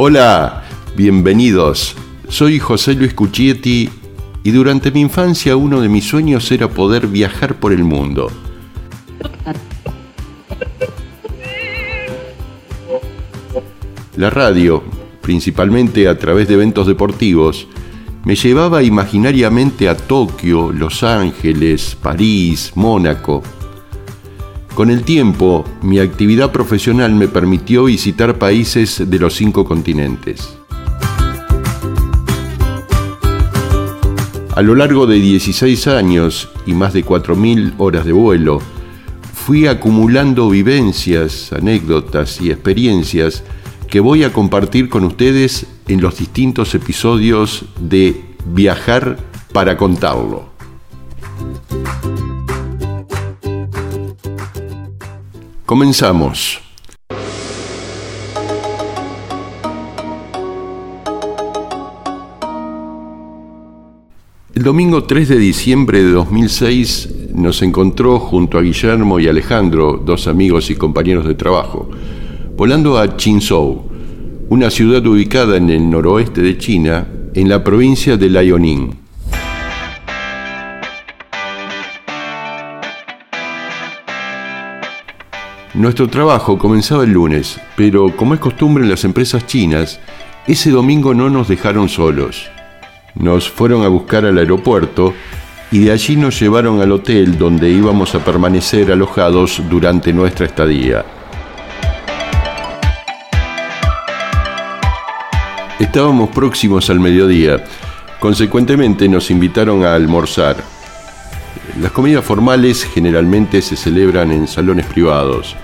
Hola, bienvenidos. Soy José Luis Cuchietti y durante mi infancia uno de mis sueños era poder viajar por el mundo. La radio, principalmente a través de eventos deportivos, me llevaba imaginariamente a Tokio, Los Ángeles, París, Mónaco. Con el tiempo, mi actividad profesional me permitió visitar países de los cinco continentes. A lo largo de 16 años y más de 4.000 horas de vuelo, fui acumulando vivencias, anécdotas y experiencias que voy a compartir con ustedes en los distintos episodios de Viajar para contarlo. Comenzamos. El domingo 3 de diciembre de 2006 nos encontró junto a Guillermo y Alejandro, dos amigos y compañeros de trabajo, volando a Qinzhou, una ciudad ubicada en el noroeste de China, en la provincia de Liaoning. Nuestro trabajo comenzaba el lunes, pero como es costumbre en las empresas chinas, ese domingo no nos dejaron solos. Nos fueron a buscar al aeropuerto y de allí nos llevaron al hotel donde íbamos a permanecer alojados durante nuestra estadía. Estábamos próximos al mediodía, consecuentemente nos invitaron a almorzar. Las comidas formales generalmente se celebran en salones privados.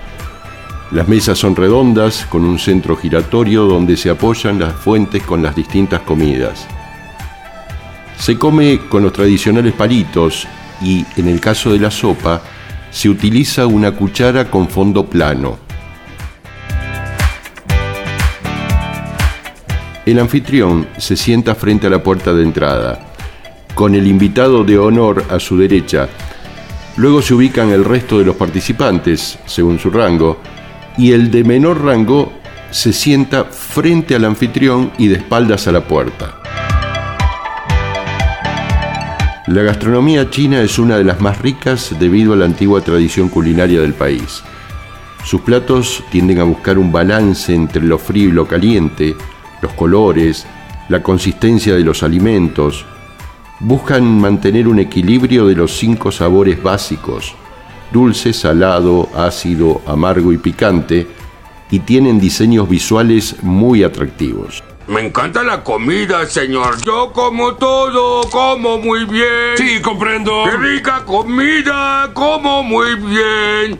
Las mesas son redondas con un centro giratorio donde se apoyan las fuentes con las distintas comidas. Se come con los tradicionales palitos y, en el caso de la sopa, se utiliza una cuchara con fondo plano. El anfitrión se sienta frente a la puerta de entrada, con el invitado de honor a su derecha. Luego se ubican el resto de los participantes, según su rango, y el de menor rango se sienta frente al anfitrión y de espaldas a la puerta. La gastronomía china es una de las más ricas debido a la antigua tradición culinaria del país. Sus platos tienden a buscar un balance entre lo frío y lo caliente, los colores, la consistencia de los alimentos. Buscan mantener un equilibrio de los cinco sabores básicos, dulce, salado, ácido, amargo y picante, y tienen diseños visuales muy atractivos. Me encanta la comida, señor. Yo como todo, como muy bien. Sí, comprendo. ¡Qué rica comida! Como muy bien.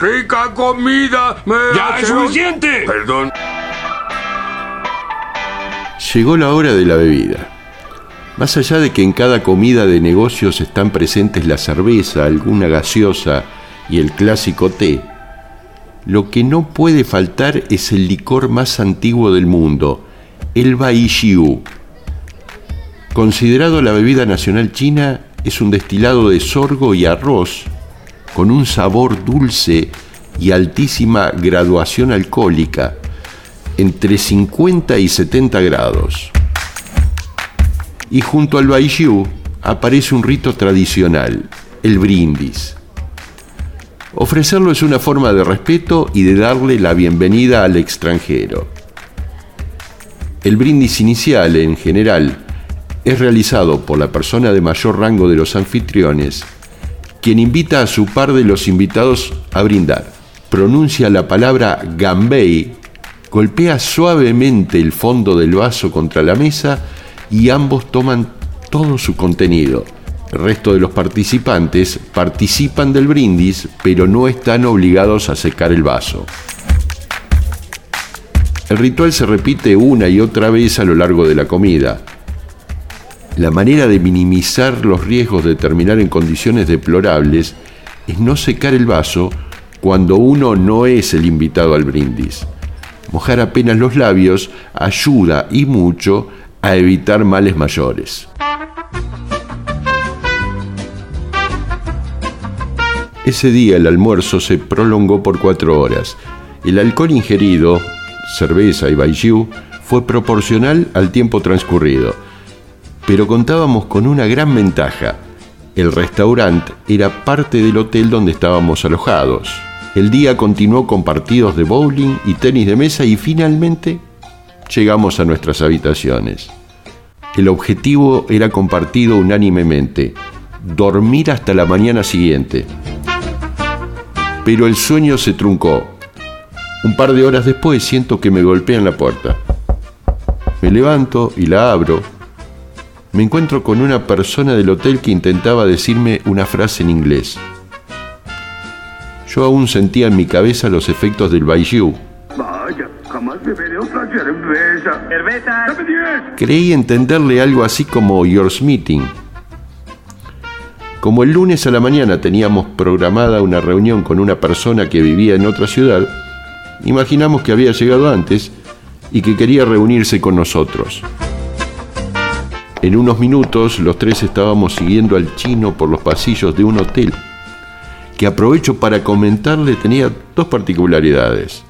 Rica comida. Me ¡Ya es suficiente! Perdón. Llegó la hora de la bebida. Más allá de que en cada comida de negocios están presentes la cerveza, alguna gaseosa y el clásico té, lo que no puede faltar es el licor más antiguo del mundo, el Baijiu. Considerado la bebida nacional china, es un destilado de sorgo y arroz con un sabor dulce y altísima graduación alcohólica, entre 50 y 70 grados. Y junto al Baijiu aparece un rito tradicional, el brindis. Ofrecerlo es una forma de respeto y de darle la bienvenida al extranjero. El brindis inicial, en general, es realizado por la persona de mayor rango de los anfitriones, quien invita a su par de los invitados a brindar. Pronuncia la palabra Gambei, golpea suavemente el fondo del vaso contra la mesa y ambos toman todo su contenido el resto de los participantes participan del brindis, pero no están obligados a secar el vaso. El ritual se repite una y otra vez a lo largo de la comida. La manera de minimizar los riesgos de terminar en condiciones deplorables es no secar el vaso cuando uno no es el invitado al brindis. Mojar apenas los labios ayuda y mucho a evitar males mayores. Ese día el almuerzo se prolongó por cuatro horas El alcohol ingerido, cerveza y baijiu, fue proporcional al tiempo transcurrido. Pero contábamos con una gran ventaja. El restaurante era parte del hotel donde estábamos alojados. El día continuó con partidos de bowling y tenis de mesa y finalmente llegamos a nuestras habitaciones. El objetivo era compartido unánimemente, dormir hasta la mañana siguiente. Pero el sueño se truncó. Un par de horas después siento que me golpean la puerta. Me levanto y la abro. Me encuentro con una persona del hotel que intentaba decirme una frase en inglés. Yo aún sentía en mi cabeza los efectos del Baijiu. Vaya, jamás beberé otra cerveza. ¡Cerveza! ¡Dame diez! Creí entenderle algo así como Yours Meeting. Como el lunes a la mañana teníamos programada una reunión con una persona que vivía en otra ciudad, imaginamos que había llegado antes y que quería reunirse con nosotros. En unos minutos los tres estábamos siguiendo al chino por los pasillos de un hotel, que aprovecho para comentarle tenía dos particularidades.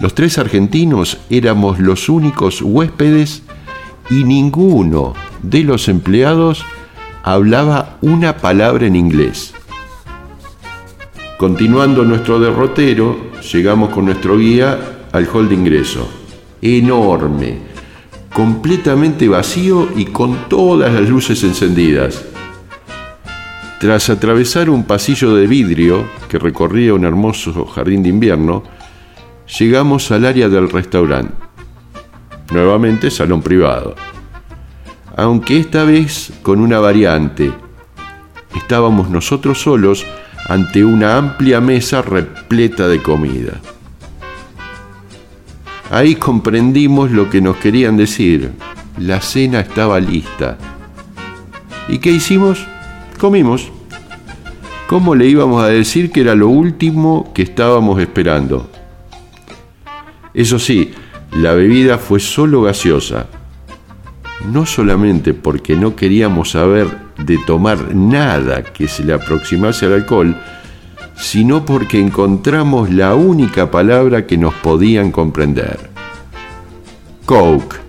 Los tres argentinos éramos los únicos huéspedes y ninguno de los empleados hablaba una palabra en inglés. Continuando nuestro derrotero, llegamos con nuestro guía al hall de ingreso. Enorme, completamente vacío y con todas las luces encendidas. Tras atravesar un pasillo de vidrio que recorría un hermoso jardín de invierno, llegamos al área del restaurante. Nuevamente salón privado. Aunque esta vez con una variante. Estábamos nosotros solos ante una amplia mesa repleta de comida. Ahí comprendimos lo que nos querían decir. La cena estaba lista. ¿Y qué hicimos? Comimos. ¿Cómo le íbamos a decir que era lo último que estábamos esperando? Eso sí, la bebida fue solo gaseosa. No solamente porque no queríamos saber de tomar nada que se le aproximase al alcohol, sino porque encontramos la única palabra que nos podían comprender. Coke.